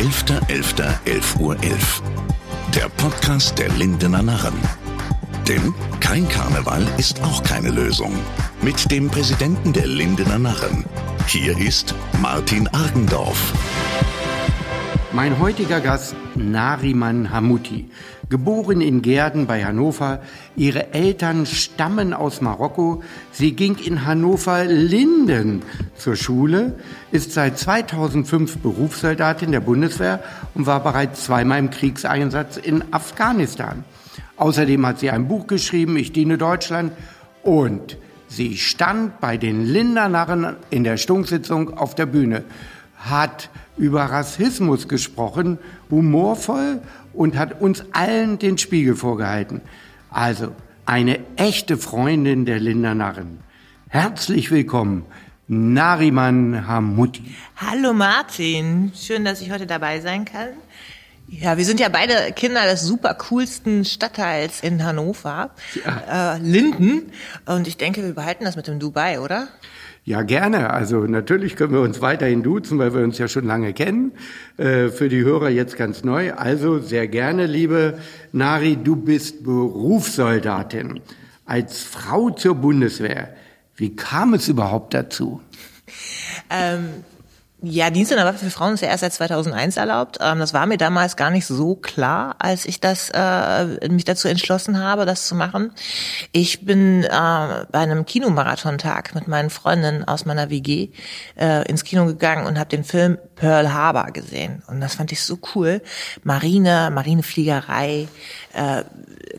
11.11.11 Uhr. 11. Der Podcast der Lindener Narren. Denn kein Karneval ist auch keine Lösung. Mit dem Präsidenten der Lindener Narren. Hier ist Martin Argendorf. Mein heutiger Gast Nariman Hamuti, geboren in Gerden bei Hannover. Ihre Eltern stammen aus Marokko. Sie ging in Hannover-Linden zur Schule, ist seit 2005 Berufssoldatin der Bundeswehr und war bereits zweimal im Kriegseinsatz in Afghanistan. Außerdem hat sie ein Buch geschrieben, Ich diene Deutschland und sie stand bei den Lindernarren in der Stunksitzung auf der Bühne, hat über Rassismus gesprochen, humorvoll und hat uns allen den Spiegel vorgehalten. Also eine echte Freundin der Lindernarren. Herzlich willkommen, Nariman Hamuti. Hallo Martin, schön, dass ich heute dabei sein kann. Ja, wir sind ja beide Kinder des super coolsten Stadtteils in Hannover, ja. äh, Linden. Und ich denke, wir behalten das mit dem Dubai, oder? Ja, gerne. Also natürlich können wir uns weiterhin duzen, weil wir uns ja schon lange kennen. Äh, für die Hörer jetzt ganz neu. Also sehr gerne, liebe Nari, du bist Berufssoldatin als Frau zur Bundeswehr. Wie kam es überhaupt dazu? Ähm ja, Dienst in der Waffe für Frauen ist ja erst seit 2001 erlaubt. Ähm, das war mir damals gar nicht so klar, als ich das äh, mich dazu entschlossen habe, das zu machen. Ich bin äh, bei einem Kinomarathon-Tag mit meinen Freundinnen aus meiner WG äh, ins Kino gegangen und habe den Film Pearl Harbor gesehen. Und das fand ich so cool. Marine, Marinefliegerei, äh,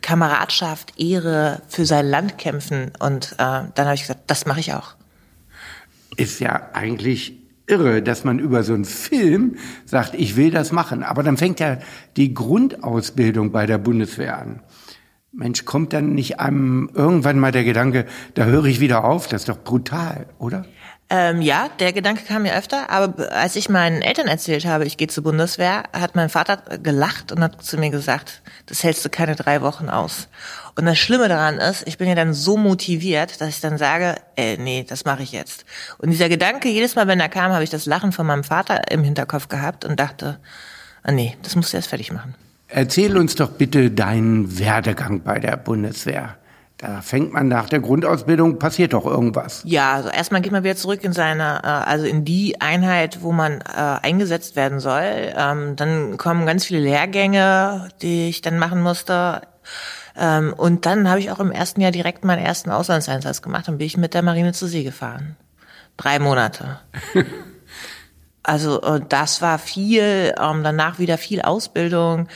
Kameradschaft, Ehre, für sein Land kämpfen. Und äh, dann habe ich gesagt, das mache ich auch. Ist ja eigentlich irre, dass man über so einen Film sagt, ich will das machen. Aber dann fängt ja die Grundausbildung bei der Bundeswehr an. Mensch, kommt dann nicht einem irgendwann mal der Gedanke, da höre ich wieder auf, das ist doch brutal, oder? Ähm, ja, der Gedanke kam mir öfter, aber als ich meinen Eltern erzählt habe, ich gehe zur Bundeswehr, hat mein Vater gelacht und hat zu mir gesagt, das hältst du keine drei Wochen aus. Und das Schlimme daran ist, ich bin ja dann so motiviert, dass ich dann sage, ey, nee, das mache ich jetzt. Und dieser Gedanke, jedes Mal, wenn er kam, habe ich das Lachen von meinem Vater im Hinterkopf gehabt und dachte, ah nee, das musst du erst fertig machen. Erzähl uns doch bitte deinen Werdegang bei der Bundeswehr. Da fängt man nach der Grundausbildung, passiert doch irgendwas. Ja, also erstmal geht man wieder zurück in seine, äh, also in die Einheit, wo man äh, eingesetzt werden soll. Ähm, dann kommen ganz viele Lehrgänge, die ich dann machen musste. Ähm, und dann habe ich auch im ersten Jahr direkt meinen ersten Auslandseinsatz gemacht und bin ich mit der Marine zur See gefahren. Drei Monate. also äh, das war viel, ähm, danach wieder viel Ausbildung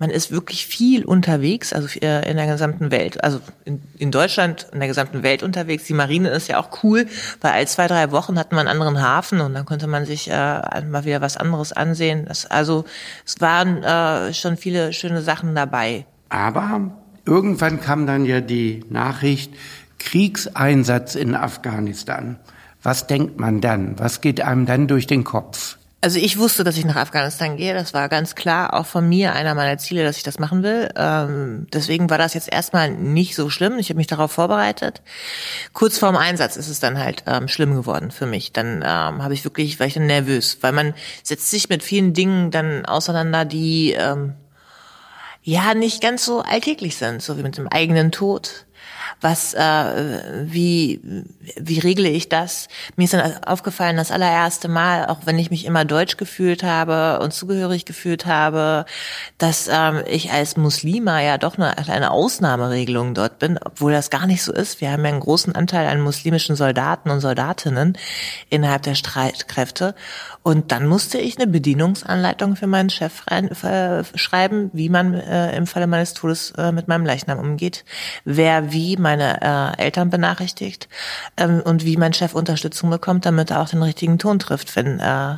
man ist wirklich viel unterwegs, also äh, in der gesamten Welt, also in, in, Deutschland, in der gesamten Welt unterwegs. Die Marine ist ja auch cool, weil all zwei, drei Wochen hatten wir einen anderen Hafen und dann konnte man sich äh, mal wieder was anderes ansehen. Das, also es waren äh, schon viele schöne Sachen dabei. Aber irgendwann kam dann ja die Nachricht, Kriegseinsatz in Afghanistan. Was denkt man dann? Was geht einem dann durch den Kopf? Also ich wusste, dass ich nach Afghanistan gehe. Das war ganz klar auch von mir einer meiner Ziele, dass ich das machen will. Ähm, deswegen war das jetzt erstmal nicht so schlimm. Ich habe mich darauf vorbereitet. Kurz vorm Einsatz ist es dann halt ähm, schlimm geworden für mich. Dann ähm, habe ich wirklich, war ich dann nervös, weil man setzt sich mit vielen Dingen dann auseinander, die ähm, ja nicht ganz so alltäglich sind, so wie mit dem eigenen Tod was, äh, wie, wie regle ich das? Mir ist dann aufgefallen, das allererste Mal, auch wenn ich mich immer deutsch gefühlt habe und zugehörig gefühlt habe, dass ähm, ich als Muslima ja doch eine, eine Ausnahmeregelung dort bin, obwohl das gar nicht so ist. Wir haben ja einen großen Anteil an muslimischen Soldaten und Soldatinnen innerhalb der Streitkräfte. Und dann musste ich eine Bedienungsanleitung für meinen Chef rein, äh, schreiben, wie man äh, im Falle meines Todes äh, mit meinem Leichnam umgeht, wer wie meine äh, Eltern benachrichtigt ähm, und wie mein Chef Unterstützung bekommt, damit er auch den richtigen Ton trifft, wenn äh,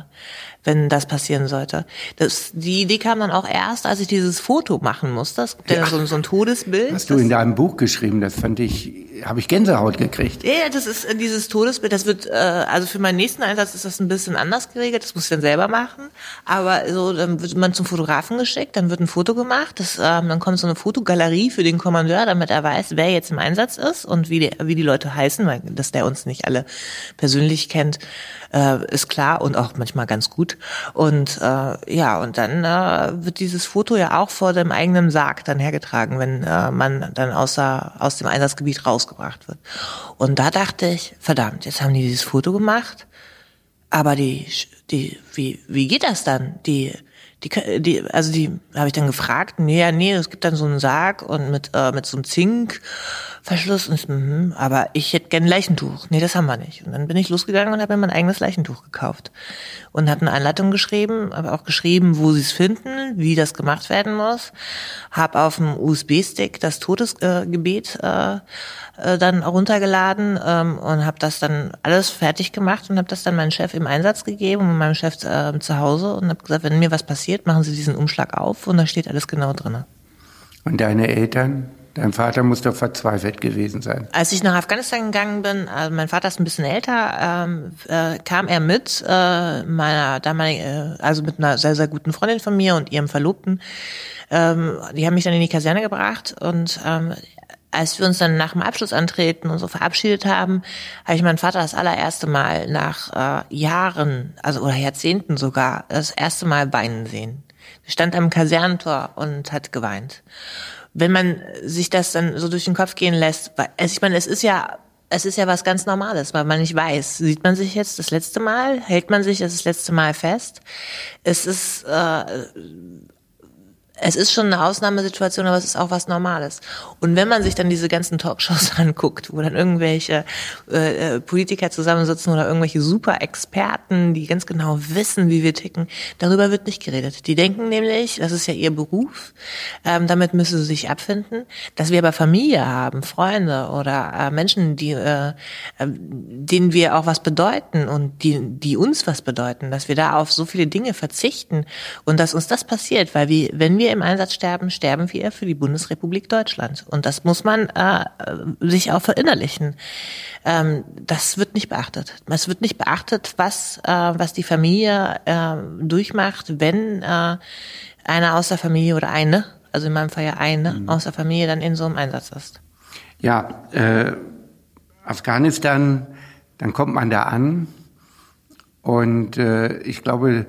wenn das passieren sollte. Das, die Idee kam dann auch erst, als ich dieses Foto machen musste. Das gibt ja, so, so ein Todesbild. Hast du in deinem Buch geschrieben, das fand ich, habe ich Gänsehaut gekriegt. Ja, das ist äh, dieses Todesbild, das wird, äh, also für meinen nächsten Einsatz ist das ein bisschen anders geregelt, das muss ich dann selber machen. Aber so, dann wird man zum Fotografen geschickt, dann wird ein Foto gemacht, das, ähm, dann kommt so eine Fotogalerie für den Kommandeur, damit er weiß, wer jetzt im Einsatz ist und wie die, wie die Leute heißen, weil dass der uns nicht alle persönlich kennt, äh, ist klar und auch manchmal ganz gut Und äh, ja, und dann äh, wird dieses Foto ja auch vor dem eigenen Sarg dann hergetragen, wenn äh, man dann außer, aus dem Einsatzgebiet rausgebracht wird. Und da dachte ich, verdammt, jetzt haben die dieses Foto gemacht, aber die, die, wie, wie geht das dann? Die die, die, also die habe ich dann gefragt, nee, ja, nee, es gibt dann so einen Sarg und mit, äh, mit so einem Zinkverschluss und mh, aber ich hätte gern ein Leichentuch. Nee, das haben wir nicht. Und dann bin ich losgegangen und habe mir mein eigenes Leichentuch gekauft und habe eine Einleitung geschrieben, aber auch geschrieben, wo sie es finden, wie das gemacht werden muss, habe auf dem USB-Stick das Todesgebet äh, äh, dann runtergeladen ähm, und habe das dann alles fertig gemacht und habe das dann meinem Chef im Einsatz gegeben und meinem Chef äh, zu Hause und habe gesagt, wenn mir was passiert, machen Sie diesen Umschlag auf und da steht alles genau drin. Und deine Eltern? Dein Vater muss doch verzweifelt gewesen sein. Als ich nach Afghanistan gegangen bin, also mein Vater ist ein bisschen älter, ähm, äh, kam er mit äh, meiner damaligen, äh, also mit einer sehr, sehr guten Freundin von mir und ihrem Verlobten. Ähm, die haben mich dann in die Kaserne gebracht und ähm, als wir uns dann nach dem Abschluss antreten und so verabschiedet haben, habe ich meinen Vater das allererste Mal nach äh, Jahren, also oder Jahrzehnten sogar, das erste Mal weinen sehen. Er stand am Kasernentor und hat geweint. Wenn man sich das dann so durch den Kopf gehen lässt, also ich meine, es ist ja es ist ja was ganz Normales, weil man nicht weiß, sieht man sich jetzt das letzte Mal, hält man sich das letzte Mal fest. Es ist äh, es ist schon eine Ausnahmesituation, aber es ist auch was Normales. Und wenn man sich dann diese ganzen Talkshows anguckt, wo dann irgendwelche äh, äh, Politiker zusammensitzen oder irgendwelche Super-Experten, die ganz genau wissen, wie wir ticken, darüber wird nicht geredet. Die denken nämlich, das ist ja ihr Beruf, ähm, damit müssen sie sich abfinden, dass wir aber Familie haben, Freunde oder äh, Menschen, die, äh, äh, denen wir auch was bedeuten und die, die uns was bedeuten, dass wir da auf so viele Dinge verzichten und dass uns das passiert, weil wir, wenn wir im Einsatz sterben, sterben wir für die Bundesrepublik Deutschland. Und das muss man äh, sich auch verinnerlichen. Ähm, das wird nicht beachtet. Es wird nicht beachtet, was, äh, was die Familie äh, durchmacht, wenn äh, einer aus der Familie oder eine, also in meinem Fall ja eine mhm. aus der Familie dann in so einem Einsatz ist. Ja, äh, Afghanistan, dann kommt man da an und äh, ich glaube,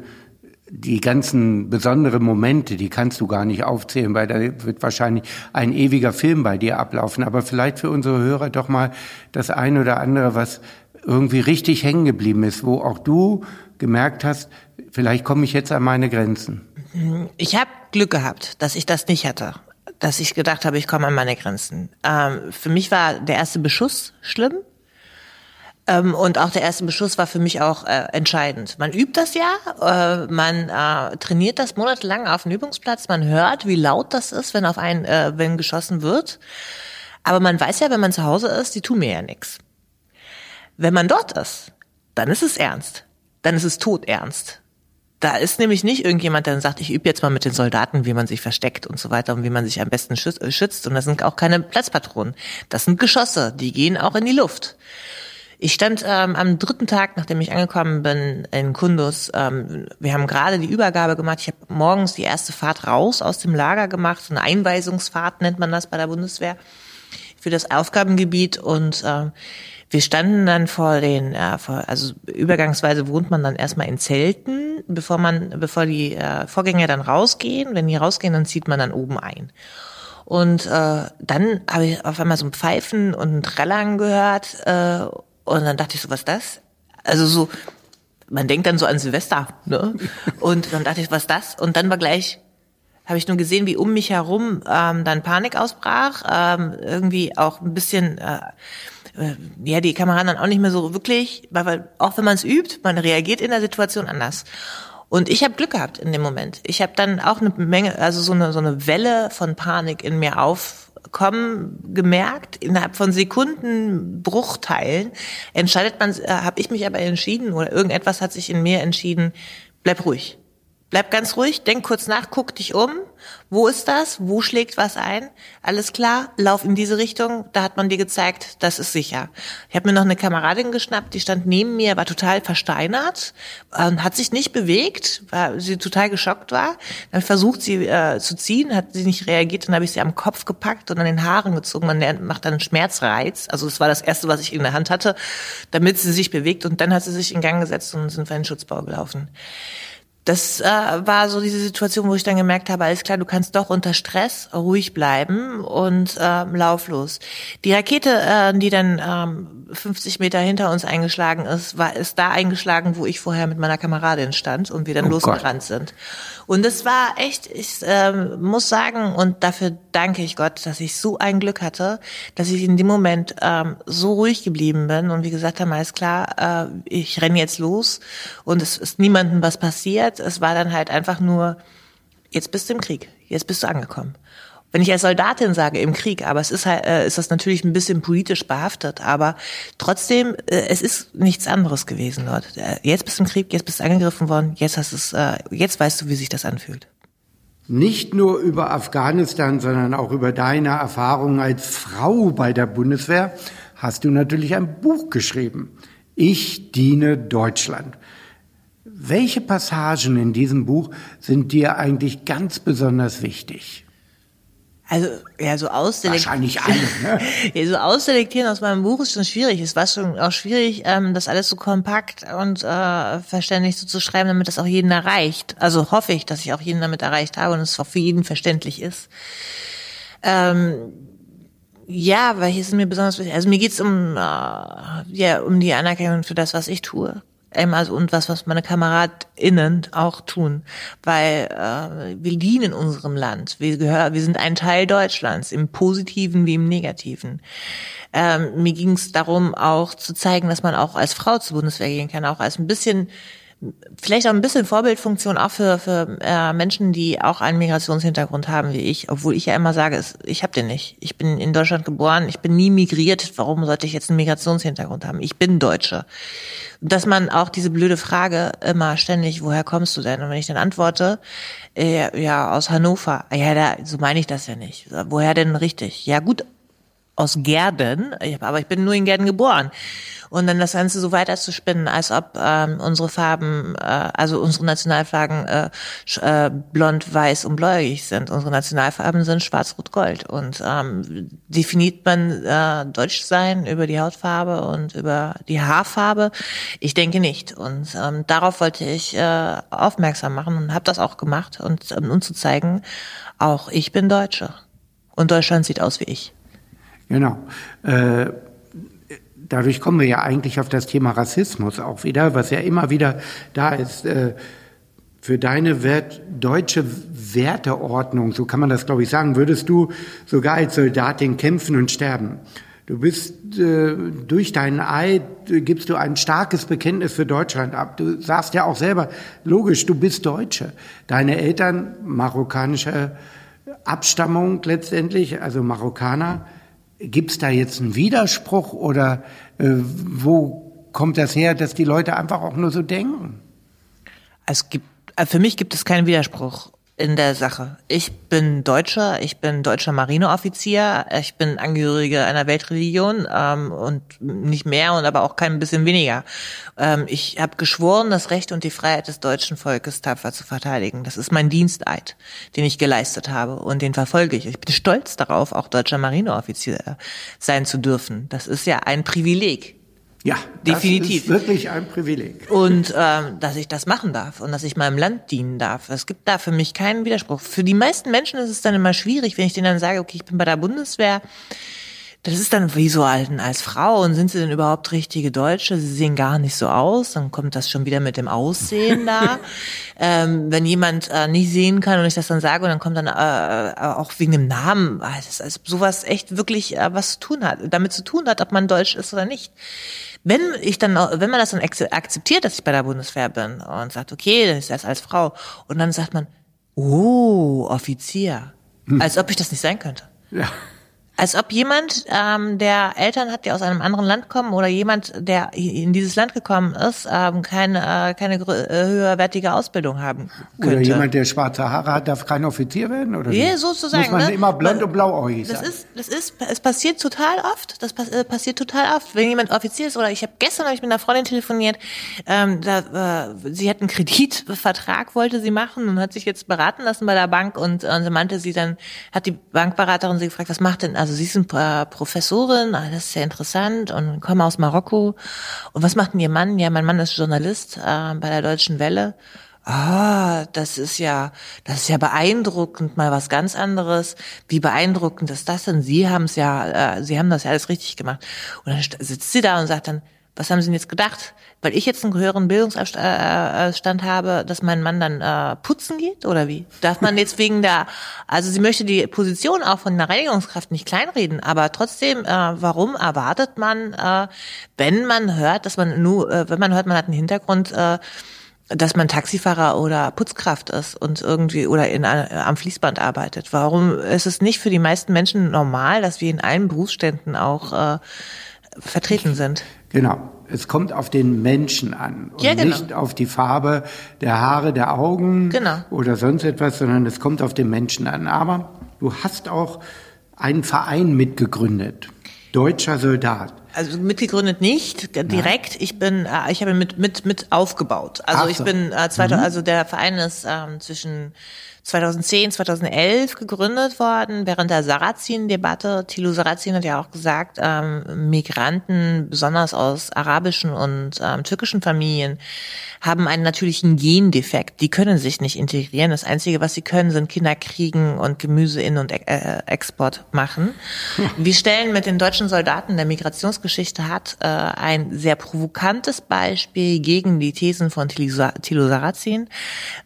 die ganzen besonderen Momente, die kannst du gar nicht aufzählen, weil da wird wahrscheinlich ein ewiger Film bei dir ablaufen. Aber vielleicht für unsere Hörer doch mal das eine oder andere, was irgendwie richtig hängen geblieben ist, wo auch du gemerkt hast, vielleicht komme ich jetzt an meine Grenzen. Ich habe Glück gehabt, dass ich das nicht hatte, dass ich gedacht habe, ich komme an meine Grenzen. Ähm, für mich war der erste Beschuss schlimm. Ähm, und auch der erste Beschuss war für mich auch äh, entscheidend. Man übt das ja, äh, man äh, trainiert das monatelang auf dem Übungsplatz, man hört, wie laut das ist, wenn auf einen, äh, wenn geschossen wird. Aber man weiß ja, wenn man zu Hause ist, die tun mir ja nichts. Wenn man dort ist, dann ist es ernst. Dann ist es todernst. Da ist nämlich nicht irgendjemand, der dann sagt, ich übe jetzt mal mit den Soldaten, wie man sich versteckt und so weiter und wie man sich am besten äh, schützt. Und das sind auch keine Platzpatronen. Das sind Geschosse, die gehen auch in die Luft. Ich stand ähm, am dritten Tag, nachdem ich angekommen bin in Kundus. Ähm, wir haben gerade die Übergabe gemacht. Ich habe morgens die erste Fahrt raus aus dem Lager gemacht. So eine Einweisungsfahrt nennt man das bei der Bundeswehr für das Aufgabengebiet. Und ähm, wir standen dann vor den, äh, vor, also übergangsweise wohnt man dann erstmal in Zelten, bevor man, bevor die äh, Vorgänger dann rausgehen. Wenn die rausgehen, dann zieht man dann oben ein. Und äh, dann habe ich auf einmal so ein Pfeifen und ein Trällern gehört. Äh, und dann dachte ich so, was ist das? Also so, man denkt dann so an Silvester, ne? Und dann dachte ich, was ist das? Und dann war gleich, habe ich nur gesehen, wie um mich herum ähm, dann Panik ausbrach, ähm, irgendwie auch ein bisschen, äh, äh, ja, die Kameraden dann auch nicht mehr so wirklich, weil, weil auch wenn man es übt, man reagiert in der Situation anders. Und ich habe Glück gehabt in dem Moment. Ich habe dann auch eine Menge, also so eine so eine Welle von Panik in mir auf kommen gemerkt, innerhalb von Sekunden, Bruchteilen, entscheidet man, äh, habe ich mich aber entschieden oder irgendetwas hat sich in mir entschieden, bleib ruhig. Bleib ganz ruhig, denk kurz nach, guck dich um. Wo ist das? Wo schlägt was ein? Alles klar, lauf in diese Richtung. Da hat man dir gezeigt, das ist sicher. Ich habe mir noch eine Kameradin geschnappt, die stand neben mir, war total versteinert, äh, hat sich nicht bewegt, weil sie total geschockt war. Dann versucht sie äh, zu ziehen, hat sie nicht reagiert, dann habe ich sie am Kopf gepackt und an den Haaren gezogen. Man macht dann einen Schmerzreiz. Also das war das Erste, was ich in der Hand hatte, damit sie sich bewegt. Und dann hat sie sich in Gang gesetzt und sind für einen Schutzbau gelaufen. Das äh, war so diese Situation, wo ich dann gemerkt habe, alles klar, du kannst doch unter Stress ruhig bleiben und äh, lauflos. Die Rakete, äh, die dann ähm, 50 Meter hinter uns eingeschlagen ist, war ist da eingeschlagen, wo ich vorher mit meiner Kameradin stand und wir dann oh losgerannt Gott. sind. Und es war echt, ich äh, muss sagen, und dafür danke ich Gott, dass ich so ein Glück hatte, dass ich in dem Moment ähm, so ruhig geblieben bin und wie gesagt habe, alles klar, äh, ich renne jetzt los und es ist niemandem was passiert. Es war dann halt einfach nur, jetzt bist du im Krieg, jetzt bist du angekommen wenn ich als Soldatin sage im Krieg, aber es ist halt, äh, ist das natürlich ein bisschen politisch behaftet, aber trotzdem, äh, es ist nichts anderes gewesen dort. Äh, jetzt bist du im Krieg, jetzt bist du angegriffen worden, jetzt hast es, jetzt weißt du, wie sich das anfühlt. Nicht nur über Afghanistan, sondern auch über deine Erfahrungen als Frau bei der Bundeswehr hast du natürlich ein Buch geschrieben. Ich diene Deutschland. Welche Passagen in diesem Buch sind dir eigentlich ganz besonders wichtig? Also, ja, so ausselektieren. Wahrscheinlich alle, ne? ja, so ausselektieren aus meinem Buch ist schon schwierig. Es war schon auch schwierig, ähm, das alles so kompakt und äh, verständlich so zu schreiben, damit das auch jeden erreicht. Also hoffe ich, dass ich auch jeden damit erreicht habe und es auch für jeden verständlich ist. Ähm, ja, weil hier ist mir besonders wichtig. Also mir geht's um, äh, ja, um die Anerkennung für das, was ich tue also und was, was meine KameradInnen auch tun, weil äh, wir dienen unserem Land. Wir gehören, wir sind ein Teil Deutschlands, im Positiven wie im Negativen. Ähm, mir ging es darum, auch zu zeigen, dass man auch als Frau zur Bundeswehr gehen kann, auch als ein bisschen vielleicht auch ein bisschen Vorbildfunktion auch für, für äh, Menschen, die auch einen Migrationshintergrund haben wie ich, obwohl ich ja immer sage, ich habe den nicht. Ich bin in Deutschland geboren, ich bin nie migriert, warum sollte ich jetzt einen Migrationshintergrund haben? Ich bin Deutsche. Dass man auch diese blöde Frage immer ständig, woher kommst du denn? Und wenn ich dann antworte, äh, ja, aus Hannover, ja, da, so meine ich das ja nicht. Woher denn richtig? Ja gut, aus Gärden, aber ich bin nur in Gärden geboren. Und dann das Ganze so weiter zu spinnen, als ob ähm, unsere Farben, äh, also unsere Nationalflaggen äh, äh, blond, weiß und bläugig sind. Unsere Nationalfarben sind schwarz, rot, gold. Und ähm, definiert man äh, Deutsch sein über die Hautfarbe und über die Haarfarbe? Ich denke nicht. Und ähm, darauf wollte ich äh, aufmerksam machen und habe das auch gemacht und um, um zu zeigen, auch ich bin Deutsche. Und Deutschland sieht aus wie ich. Genau. Äh, dadurch kommen wir ja eigentlich auf das Thema Rassismus auch wieder, was ja immer wieder da ist. Äh, für deine Wert, deutsche Werteordnung, so kann man das, glaube ich, sagen, würdest du sogar als Soldatin kämpfen und sterben. Du bist äh, durch deinen Eid gibst du ein starkes Bekenntnis für Deutschland ab. Du sagst ja auch selber, logisch, du bist Deutsche. Deine Eltern marokkanische Abstammung letztendlich, also Marokkaner. Gibt es da jetzt einen Widerspruch oder äh, wo kommt das her, dass die Leute einfach auch nur so denken? Es gibt, äh, für mich gibt es keinen Widerspruch in der Sache. Ich bin Deutscher, ich bin deutscher Marineoffizier, ich bin Angehörige einer Weltreligion ähm, und nicht mehr und aber auch kein bisschen weniger. Ähm, ich habe geschworen, das Recht und die Freiheit des deutschen Volkes tapfer zu verteidigen. Das ist mein Diensteid, den ich geleistet habe und den verfolge ich. Ich bin stolz darauf, auch deutscher Marineoffizier sein zu dürfen. Das ist ja ein Privileg. Ja, definitiv. Das ist wirklich ein Privileg. Und ähm, dass ich das machen darf und dass ich meinem Land dienen darf. Es gibt da für mich keinen Widerspruch. Für die meisten Menschen ist es dann immer schwierig, wenn ich denen dann sage, okay, ich bin bei der Bundeswehr. Das ist dann wie so alten als Frau und sind sie denn überhaupt richtige Deutsche? Sie sehen gar nicht so aus. Dann kommt das schon wieder mit dem Aussehen da. ähm, wenn jemand äh, nicht sehen kann und ich das dann sage und dann kommt dann äh, äh auch wegen dem Namen, also, also sowas echt wirklich äh, was zu tun hat, damit zu tun hat, ob man Deutsch ist oder nicht. Wenn ich dann, wenn man das dann akzeptiert, dass ich bei der Bundeswehr bin und sagt, okay, dann ist das als Frau und dann sagt man, oh, Offizier, hm. als ob ich das nicht sein könnte. Ja. Als ob jemand, ähm, der Eltern hat, die aus einem anderen Land kommen oder jemand, der in dieses Land gekommen ist, ähm, keine, äh, keine äh, höherwertige Ausbildung haben könnte. Oder jemand, der schwarze Haare hat, darf kein Offizier werden? Oder ja, sozusagen. Muss man ne? immer blond und blauäugig sein? Das ist, das ist, es passiert total oft. Das äh, passiert total oft. Wenn jemand Offizier ist oder ich habe gestern hab ich mit einer Freundin telefoniert, ähm, da, äh, sie hat einen Kreditvertrag, wollte sie machen und hat sich jetzt beraten lassen bei der Bank und, und meinte sie dann, hat die Bankberaterin sie gefragt, was macht denn also sie sind äh, Professorin, ah, das ist sehr interessant und komme aus Marokko. Und was macht denn Ihr Mann? Ja, mein Mann ist Journalist äh, bei der Deutschen Welle. ah, das ist ja, das ist ja beeindruckend, mal was ganz anderes. Wie beeindruckend ist das denn? Sie haben es ja, äh, Sie haben das ja alles richtig gemacht. Und dann sitzt sie da und sagt dann, was haben Sie denn jetzt gedacht? Weil ich jetzt einen höheren Bildungsstand äh, äh, habe, dass mein Mann dann äh, putzen geht oder wie? Darf man jetzt wegen der, also sie möchte die Position auch von einer Reinigungskraft nicht kleinreden, aber trotzdem, äh, warum erwartet man, äh, wenn man hört, dass man nur, äh, wenn man hört, man hat einen Hintergrund, äh, dass man Taxifahrer oder Putzkraft ist und irgendwie oder in, am Fließband arbeitet. Warum ist es nicht für die meisten Menschen normal, dass wir in allen Berufsständen auch äh, vertreten sind? Genau. Es kommt auf den Menschen an und ja, genau. nicht auf die Farbe der Haare, der Augen genau. oder sonst etwas, sondern es kommt auf den Menschen an. Aber du hast auch einen Verein mitgegründet. Deutscher Soldat. Also mitgegründet nicht direkt. Nein. Ich bin, äh, ich habe mit mit mit aufgebaut. Also so. ich bin äh, 2000, mhm. also der Verein ist ähm, zwischen 2010, 2011 gegründet worden, während der Sarrazin-Debatte. Thilo Sarrazin hat ja auch gesagt, ähm, Migranten, besonders aus arabischen und ähm, türkischen Familien, haben einen natürlichen Gendefekt. Die können sich nicht integrieren. Das Einzige, was sie können, sind Kinder kriegen und Gemüse in- und äh, Export machen. Wir stellen mit den deutschen Soldaten der Migrationsgeschichte hat äh, ein sehr provokantes Beispiel gegen die Thesen von Thilo Sarrazin,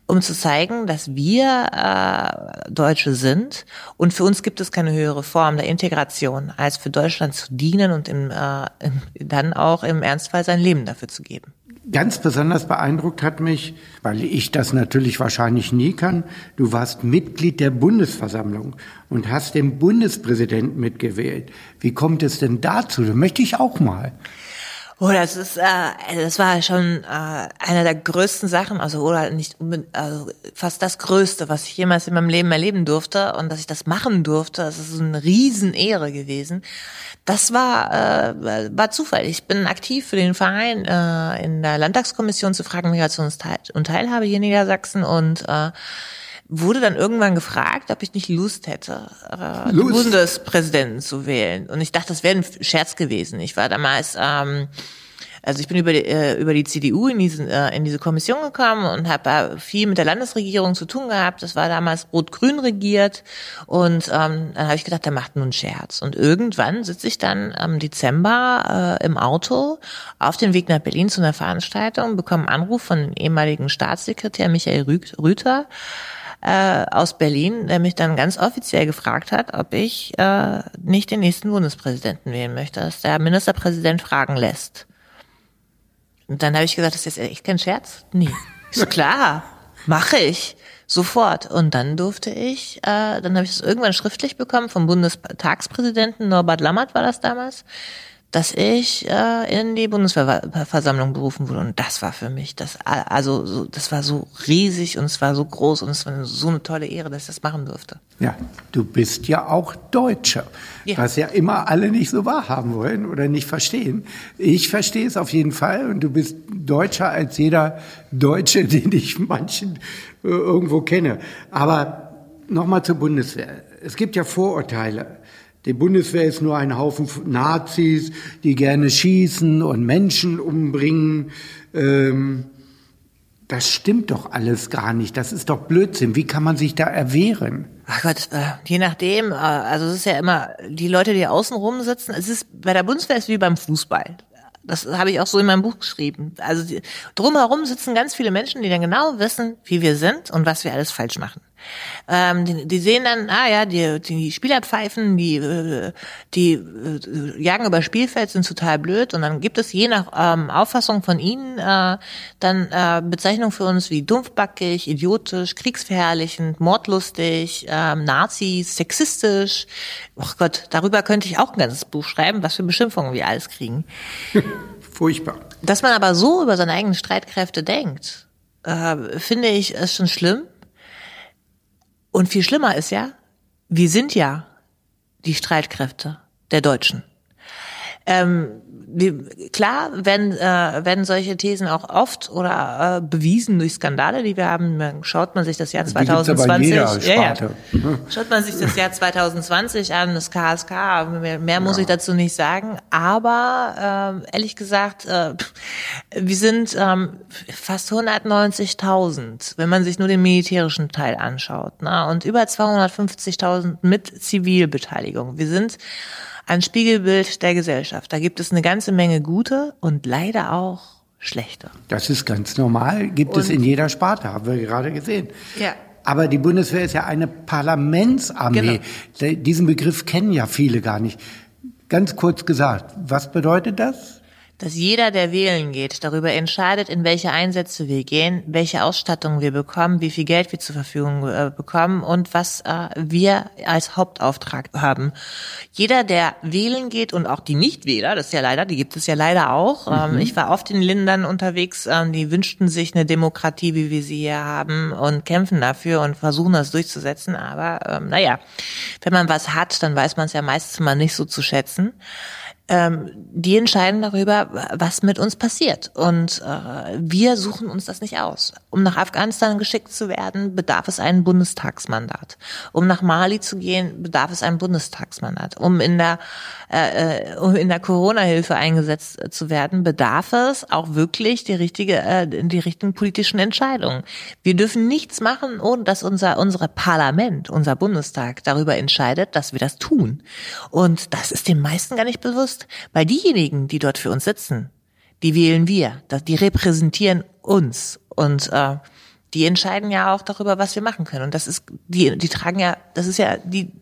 um zu zeigen, dass wir äh, Deutsche sind. Und für uns gibt es keine höhere Form der Integration, als für Deutschland zu dienen und im, äh, dann auch im Ernstfall sein Leben dafür zu geben. Ganz besonders beeindruckt hat mich, weil ich das natürlich wahrscheinlich nie kann, du warst Mitglied der Bundesversammlung und hast den Bundespräsidenten mitgewählt. Wie kommt es denn dazu? Da möchte ich auch mal. Oh, das ist, äh, das war schon äh, einer der größten Sachen, also oder nicht also fast das Größte, was ich jemals in meinem Leben erleben durfte und dass ich das machen durfte. Das ist eine Riesenehre gewesen. Das war äh, war Zufall. Ich bin aktiv für den Verein äh, in der Landtagskommission zu Fragen Migration und Teilhabe hier in Niedersachsen und äh, wurde dann irgendwann gefragt, ob ich nicht Lust hätte, äh, Lust. Bundespräsidenten zu wählen. Und ich dachte, das wäre ein Scherz gewesen. Ich war damals, ähm, also ich bin über die, äh, über die CDU in, diesen, äh, in diese Kommission gekommen und habe viel mit der Landesregierung zu tun gehabt. Das war damals rot-grün regiert. Und ähm, dann habe ich gedacht, der macht nur einen Scherz. Und irgendwann sitze ich dann im Dezember äh, im Auto auf dem Weg nach Berlin zu einer Veranstaltung, bekomme einen Anruf von dem ehemaligen Staatssekretär Michael Rüther äh, aus Berlin, der mich dann ganz offiziell gefragt hat, ob ich äh, nicht den nächsten Bundespräsidenten wählen möchte, dass der Ministerpräsident fragen lässt. Und dann habe ich gesagt, das ist echt kein Scherz? Nee. Ist klar, mache ich. Sofort. Und dann durfte ich, äh, dann habe ich es irgendwann schriftlich bekommen vom Bundestagspräsidenten Norbert Lammert war das damals dass ich äh, in die Bundesversammlung berufen wurde. Und das war für mich, das, also so, das war so riesig und es war so groß und es war so eine tolle Ehre, dass ich das machen durfte. Ja, du bist ja auch Deutscher, ja. was ja immer alle nicht so wahrhaben wollen oder nicht verstehen. Ich verstehe es auf jeden Fall und du bist Deutscher als jeder Deutsche, den ich manchen äh, irgendwo kenne. Aber nochmal zur Bundeswehr. Es gibt ja Vorurteile die Bundeswehr ist nur ein Haufen Nazis, die gerne schießen und Menschen umbringen. Ähm, das stimmt doch alles gar nicht. Das ist doch Blödsinn. Wie kann man sich da erwehren? Ach Gott, äh, je nachdem. Äh, also es ist ja immer die Leute, die außen rum sitzen. Es ist bei der Bundeswehr ist wie beim Fußball. Das habe ich auch so in meinem Buch geschrieben. Also die, drumherum sitzen ganz viele Menschen, die dann genau wissen, wie wir sind und was wir alles falsch machen. Ähm, die, die sehen dann, ah ja, die, die Spieler pfeifen, die, äh, die äh, jagen über Spielfeld, sind total blöd. Und dann gibt es je nach ähm, Auffassung von ihnen äh, dann äh, Bezeichnungen für uns wie dumpfbackig, idiotisch, kriegsverherrlichend, mordlustig, ähm, Nazis, sexistisch. Oh Gott, darüber könnte ich auch ein ganzes Buch schreiben, was für Beschimpfungen wir alles kriegen. Furchtbar. Dass man aber so über seine eigenen Streitkräfte denkt, äh, finde ich, ist schon schlimm. Und viel schlimmer ist ja, wir sind ja die Streitkräfte der Deutschen. Ähm, klar werden, äh, werden solche Thesen auch oft oder äh, bewiesen durch Skandale, die wir haben. Schaut man sich das Jahr 2020, ja, ja. schaut man sich das Jahr 2020 an, das KSK, mehr, mehr muss ja. ich dazu nicht sagen. Aber äh, ehrlich gesagt, äh, wir sind ähm, fast 190.000, wenn man sich nur den militärischen Teil anschaut, ne? und über 250.000 mit Zivilbeteiligung. Wir sind ein Spiegelbild der Gesellschaft. Da gibt es eine ganze Menge gute und leider auch schlechte. Das ist ganz normal, gibt und es in jeder Sparte, haben wir gerade gesehen. Ja. Aber die Bundeswehr ist ja eine Parlamentsarmee. Genau. Diesen Begriff kennen ja viele gar nicht. Ganz kurz gesagt, was bedeutet das? Dass jeder, der wählen geht, darüber entscheidet, in welche Einsätze wir gehen, welche Ausstattung wir bekommen, wie viel Geld wir zur Verfügung äh, bekommen und was äh, wir als Hauptauftrag haben. Jeder, der wählen geht und auch die Nichtwähler, das ist ja leider, die gibt es ja leider auch. Ähm, mhm. ich war oft in Ländern unterwegs, ähm, die wünschten sich eine Demokratie, wie wir sie hier haben und kämpfen dafür und versuchen das durchzusetzen. Aber ähm, naja, wenn man was hat, dann weiß man es ja meistens mal nicht so zu schätzen ähm, die entscheiden darüber, was mit uns passiert. Und äh, wir suchen uns das nicht aus. Um nach Afghanistan geschickt zu werden, bedarf es ein Bundestagsmandat. Um nach Mali zu gehen, bedarf es ein Bundestagsmandat. Um in der, äh, äh um in der Corona-Hilfe eingesetzt zu werden, bedarf es auch wirklich die richtige, äh, die richtigen politischen Entscheidungen. Wir dürfen nichts machen, ohne dass unser, unser Parlament, unser Bundestag darüber entscheidet, dass wir das tun. Und das ist den meisten gar nicht bewusst bewusst, weil diejenigen, die dort für uns sitzen, die wählen wir, die repräsentieren uns und äh, die entscheiden ja auch darüber, was wir machen können. Und das ist, die, die tragen ja, das ist ja, die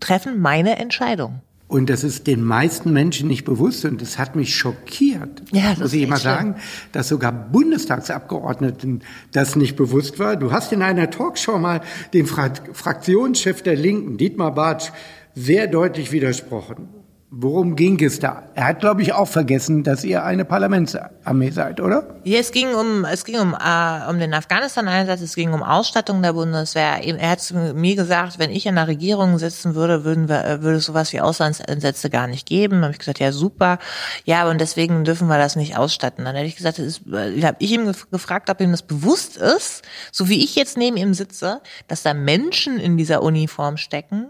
treffen meine Entscheidung. Und das ist den meisten Menschen nicht bewusst und das hat mich schockiert. Ja, das muss ich immer sagen, dass sogar Bundestagsabgeordneten das nicht bewusst war. Du hast in einer Talkshow mal dem Fraktionschef der Linken, Dietmar Bartsch, sehr deutlich widersprochen. Worum ging es da? Er hat, glaube ich, auch vergessen, dass ihr eine Parlamentsarmee seid, oder? Ja, es ging um es ging um äh, um den Afghanistan-Einsatz, es ging um Ausstattung der Bundeswehr. Er hat zu mir gesagt, wenn ich in der Regierung sitzen würde, würden wir äh, würde es sowas wie Auslandseinsätze gar nicht geben. Da habe ich gesagt, ja super, ja, und deswegen dürfen wir das nicht ausstatten. Dann hätte ich gesagt, ist, äh, habe ich ihm gefragt, ob ihm das bewusst ist, so wie ich jetzt neben ihm sitze, dass da Menschen in dieser Uniform stecken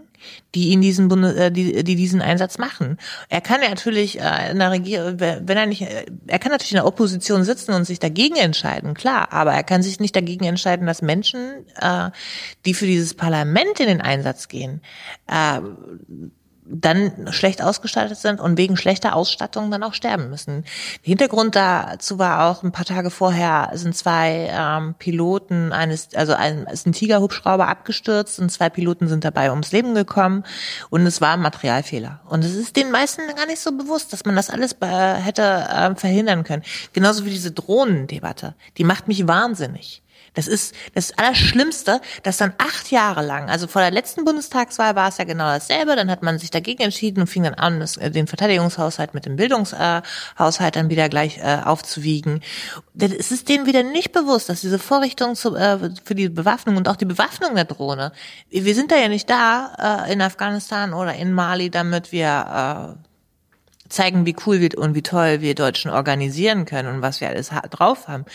die in diesen Bundes, äh, die, die diesen Einsatz machen. Er kann ja natürlich äh, in der Regierung, wenn er nicht, äh, er kann natürlich in der Opposition sitzen und sich dagegen entscheiden, klar, aber er kann sich nicht dagegen entscheiden, dass Menschen, äh, die für dieses Parlament in den Einsatz gehen, äh, dann schlecht ausgestattet sind und wegen schlechter Ausstattung dann auch sterben müssen. Hintergrund dazu war auch ein paar Tage vorher sind zwei ähm, Piloten eines, also ein, ist ein Tigerhubschrauber abgestürzt und zwei Piloten sind dabei ums Leben gekommen und es war ein Materialfehler. Und es ist den meisten gar nicht so bewusst, dass man das alles hätte äh, verhindern können. Genauso wie diese Drohnendebatte. Die macht mich wahnsinnig. Das ist das Allerschlimmste, dass dann acht Jahre lang, also vor der letzten Bundestagswahl war es ja genau dasselbe, dann hat man sich dagegen entschieden und fing dann an, äh, den Verteidigungshaushalt mit dem Bildungshaushalt dann wieder gleich äh, aufzuwiegen. Es ist denen wieder nicht bewusst, dass diese Vorrichtung zu, äh, für die Bewaffnung und auch die Bewaffnung der Drohne, wir sind da ja nicht da in Afghanistan oder in Mali, damit wir zeigen, wie cool wir und wie toll wir Deutschen organisieren können und was wir alles drauf haben.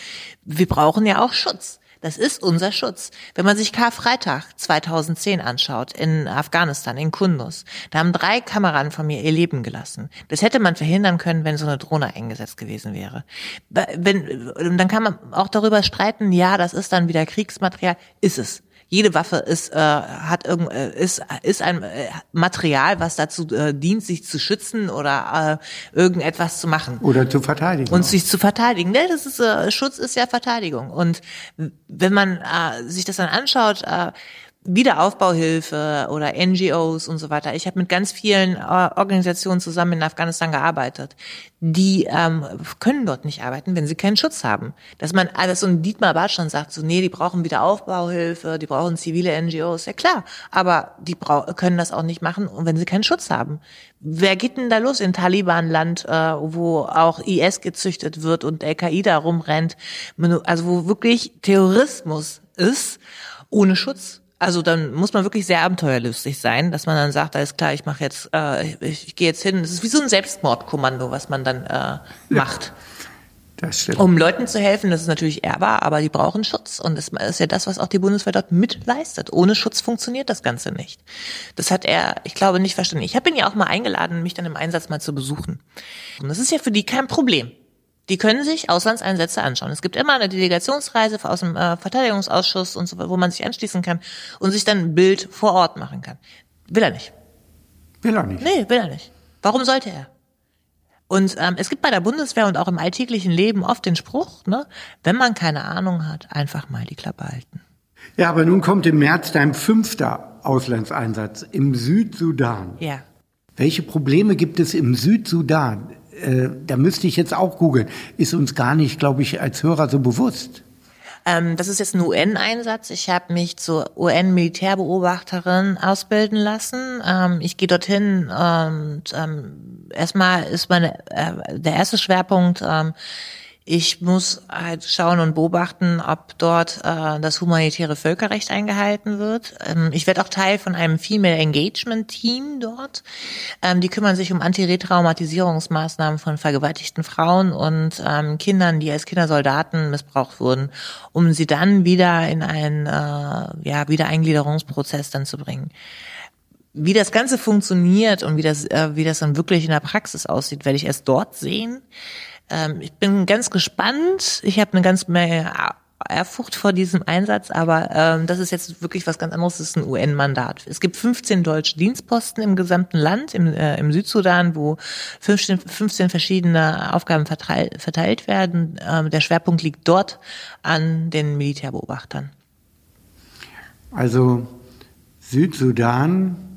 Wir brauchen ja auch Schutz. Das ist unser Schutz. Wenn man sich Karfreitag 2010 anschaut in Afghanistan, in Kunduz, da haben drei Kameraden von mir ihr Leben gelassen. Das hätte man verhindern können, wenn so eine Drohne eingesetzt gewesen wäre. Wenn, dann kann man auch darüber streiten, ja, das ist dann wieder Kriegsmaterial. Ist es jede Waffe ist, äh, hat irgend, äh, ist, ist ein äh, Material, was dazu äh, dient, sich zu schützen oder äh, irgendetwas zu machen. Oder zu verteidigen. Und auch. sich zu verteidigen. Ne, das ist, äh, Schutz ist ja Verteidigung. Und wenn man äh, sich das dann anschaut, äh, Wiederaufbauhilfe oder NGOs und so weiter. Ich habe mit ganz vielen äh, Organisationen zusammen in Afghanistan gearbeitet. Die ähm, können dort nicht arbeiten, wenn sie keinen Schutz haben. Dass man alles so ein Dietmar Bartsch schon sagt, so nee, die brauchen Wiederaufbauhilfe, die brauchen zivile NGOs, ja klar, aber die können das auch nicht machen, wenn sie keinen Schutz haben. Wer geht denn da los in Taliban-Land, äh, wo auch IS gezüchtet wird und Al-Qaida rumrennt, also wo wirklich Terrorismus ist, ohne Schutz? Also dann muss man wirklich sehr abenteuerlustig sein, dass man dann sagt, alles klar, ich mache jetzt, äh, ich, ich gehe jetzt hin. Das ist wie so ein Selbstmordkommando, was man dann äh, macht. Das stimmt. Um Leuten zu helfen, das ist natürlich ehrbar, aber die brauchen Schutz. Und das ist ja das, was auch die Bundeswehr dort mitleistet. Ohne Schutz funktioniert das Ganze nicht. Das hat er, ich glaube, nicht verstanden. Ich habe ihn ja auch mal eingeladen, mich dann im Einsatz mal zu besuchen. Und das ist ja für die kein Problem. Die können sich Auslandseinsätze anschauen. Es gibt immer eine Delegationsreise aus dem äh, Verteidigungsausschuss und so, wo man sich anschließen kann und sich dann ein Bild vor Ort machen kann. Will er nicht. Will er nicht. Nee, will er nicht. Warum sollte er? Und ähm, es gibt bei der Bundeswehr und auch im alltäglichen Leben oft den Spruch, ne, wenn man keine Ahnung hat, einfach mal die Klappe halten. Ja, aber nun kommt im März dein fünfter Auslandseinsatz im Südsudan. Ja. Welche Probleme gibt es im Südsudan? Äh, da müsste ich jetzt auch googeln. Ist uns gar nicht, glaube ich, als Hörer so bewusst. Ähm, das ist jetzt ein UN-Einsatz. Ich habe mich zur UN-Militärbeobachterin ausbilden lassen. Ähm, ich gehe dorthin und ähm, erstmal ist meine äh, der erste Schwerpunkt ähm, ich muss halt schauen und beobachten, ob dort äh, das humanitäre Völkerrecht eingehalten wird. Ähm, ich werde auch Teil von einem Female Engagement Team dort. Ähm, die kümmern sich um Antiretraumatisierungsmaßnahmen von vergewaltigten Frauen und ähm, Kindern, die als Kindersoldaten missbraucht wurden, um sie dann wieder in einen äh, ja, Wiedereingliederungsprozess dann zu bringen. Wie das Ganze funktioniert und wie das, äh, wie das dann wirklich in der Praxis aussieht, werde ich erst dort sehen. Ähm, ich bin ganz gespannt. Ich habe eine ganz Menge Ehrfurcht vor diesem Einsatz, aber ähm, das ist jetzt wirklich was ganz anderes. Das ist ein UN-Mandat. Es gibt 15 deutsche Dienstposten im gesamten Land, im, äh, im Südsudan, wo 15, 15 verschiedene Aufgaben verteilt, verteilt werden. Ähm, der Schwerpunkt liegt dort an den Militärbeobachtern. Also Südsudan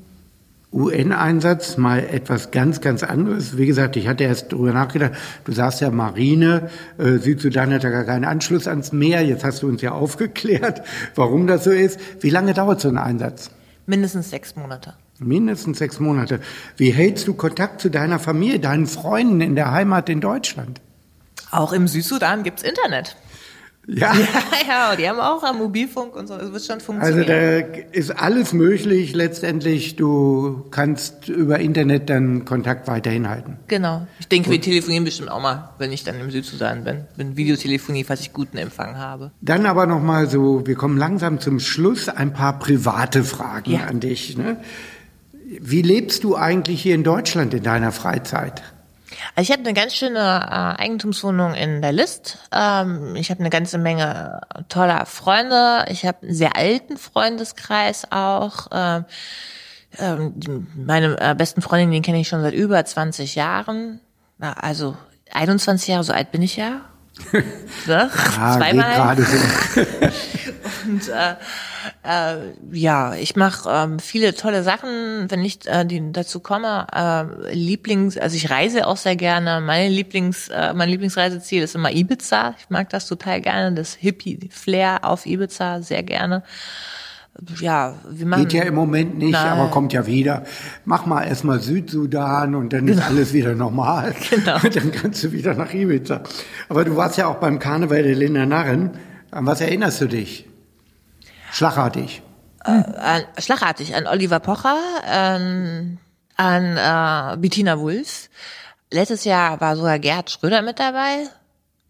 UN-Einsatz mal etwas ganz, ganz anderes. Wie gesagt, ich hatte erst drüber nachgedacht, du sagst ja Marine, äh, Südsudan hat ja gar keinen Anschluss ans Meer. Jetzt hast du uns ja aufgeklärt, warum das so ist. Wie lange dauert so ein Einsatz? Mindestens sechs Monate. Mindestens sechs Monate. Wie hältst du Kontakt zu deiner Familie, deinen Freunden in der Heimat in Deutschland? Auch im Südsudan gibt's Internet. Ja. ja, ja, die haben auch am Mobilfunk und so, es wird schon Also funktionieren. da ist alles möglich letztendlich. Du kannst über Internet dann Kontakt weiterhin halten. genau. Ich denke, wir telefonieren bestimmt auch mal, wenn ich dann im Südsudan bin. Bin Videotelefonie, falls ich guten Empfang habe. Dann aber noch mal so, wir kommen langsam zum Schluss, ein paar private Fragen Ja. an dich. Ne? Wie lebst du eigentlich hier in Deutschland in deiner Freizeit? Also ich habe eine ganz schöne äh, Eigentumswohnung in der List. Ähm, ich habe eine ganze Menge toller Freunde. Ich habe einen sehr alten Freundeskreis auch. Ähm, ähm, meine äh, besten Freundin, den kenne ich schon seit über 20 Jahren. Na, also 21 Jahre, so alt bin ich ja. ne? Geht Zweimal. so. Und äh, äh, ja, ich mache ähm, viele tolle Sachen, wenn ich äh, die dazu komme. Äh, Lieblings, also ich reise auch sehr gerne. Meine Lieblings, äh, mein Lieblingsreiseziel ist immer Ibiza. Ich mag das total gerne, das Hippie-Flair auf Ibiza sehr gerne. Ja, wir machen. Geht ja im Moment nicht, Nein. aber kommt ja wieder. Mach mal erstmal Südsudan und dann ist alles wieder normal. Genau. Und dann kannst du wieder nach Ibiza. Aber du warst ja auch beim Karneval der Linda Narren. An was erinnerst du dich? Schlagartig. an, schlagartig an Oliver Pocher, an, an äh, Bettina Wulff. Letztes Jahr war sogar Gerhard Schröder mit dabei.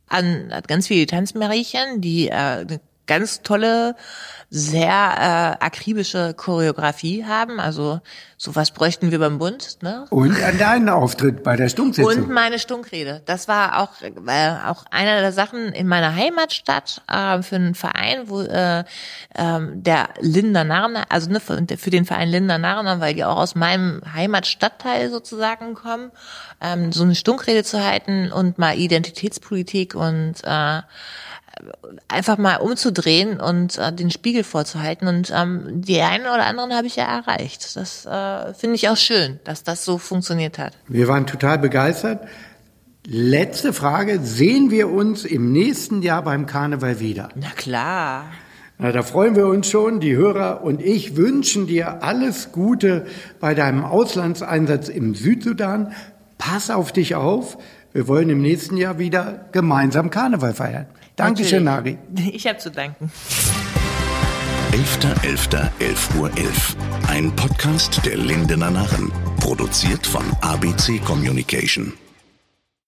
An an ganz viele Tanzmariechen, die äh, ganz tolle, sehr äh, akribische Choreografie haben. Also sowas bräuchten wir beim Bund. Ne? Und an deinen Auftritt bei der Und Stunksitzung. meine Stunkrede. Das war auch, äh, auch einer der Sachen in meiner Heimatstadt äh, für einen Verein, wo äh, ähm, der Linder Narren, also ne, für, für den Verein Linder Narren, weil die auch aus meinem Heimatstadtteil sozusagen kommen, ähm, so eine Stunkrede zu halten und mal Identitätspolitik und äh, einfach mal umzudrehen und äh, den Spiegel vorzuhalten. Und ähm, die einen oder anderen habe ich ja erreicht. Das äh, finde ich auch schön, dass das so funktioniert hat. Wir waren total begeistert. Letzte Frage. Sehen wir uns im nächsten Jahr beim Karneval wieder? Na klar. Na, da freuen wir uns schon. Die Hörer und ich wünschen dir alles Gute bei deinem Auslandseinsatz im Südsudan. Pass auf dich auf. Wir wollen im nächsten Jahr wieder gemeinsam Karneval feiern. Dankeschön, Nari. Ich habe zu danken. 11.11.11 Uhr. 11. Ein Podcast der Lindener Narren. Produziert von ABC Communication.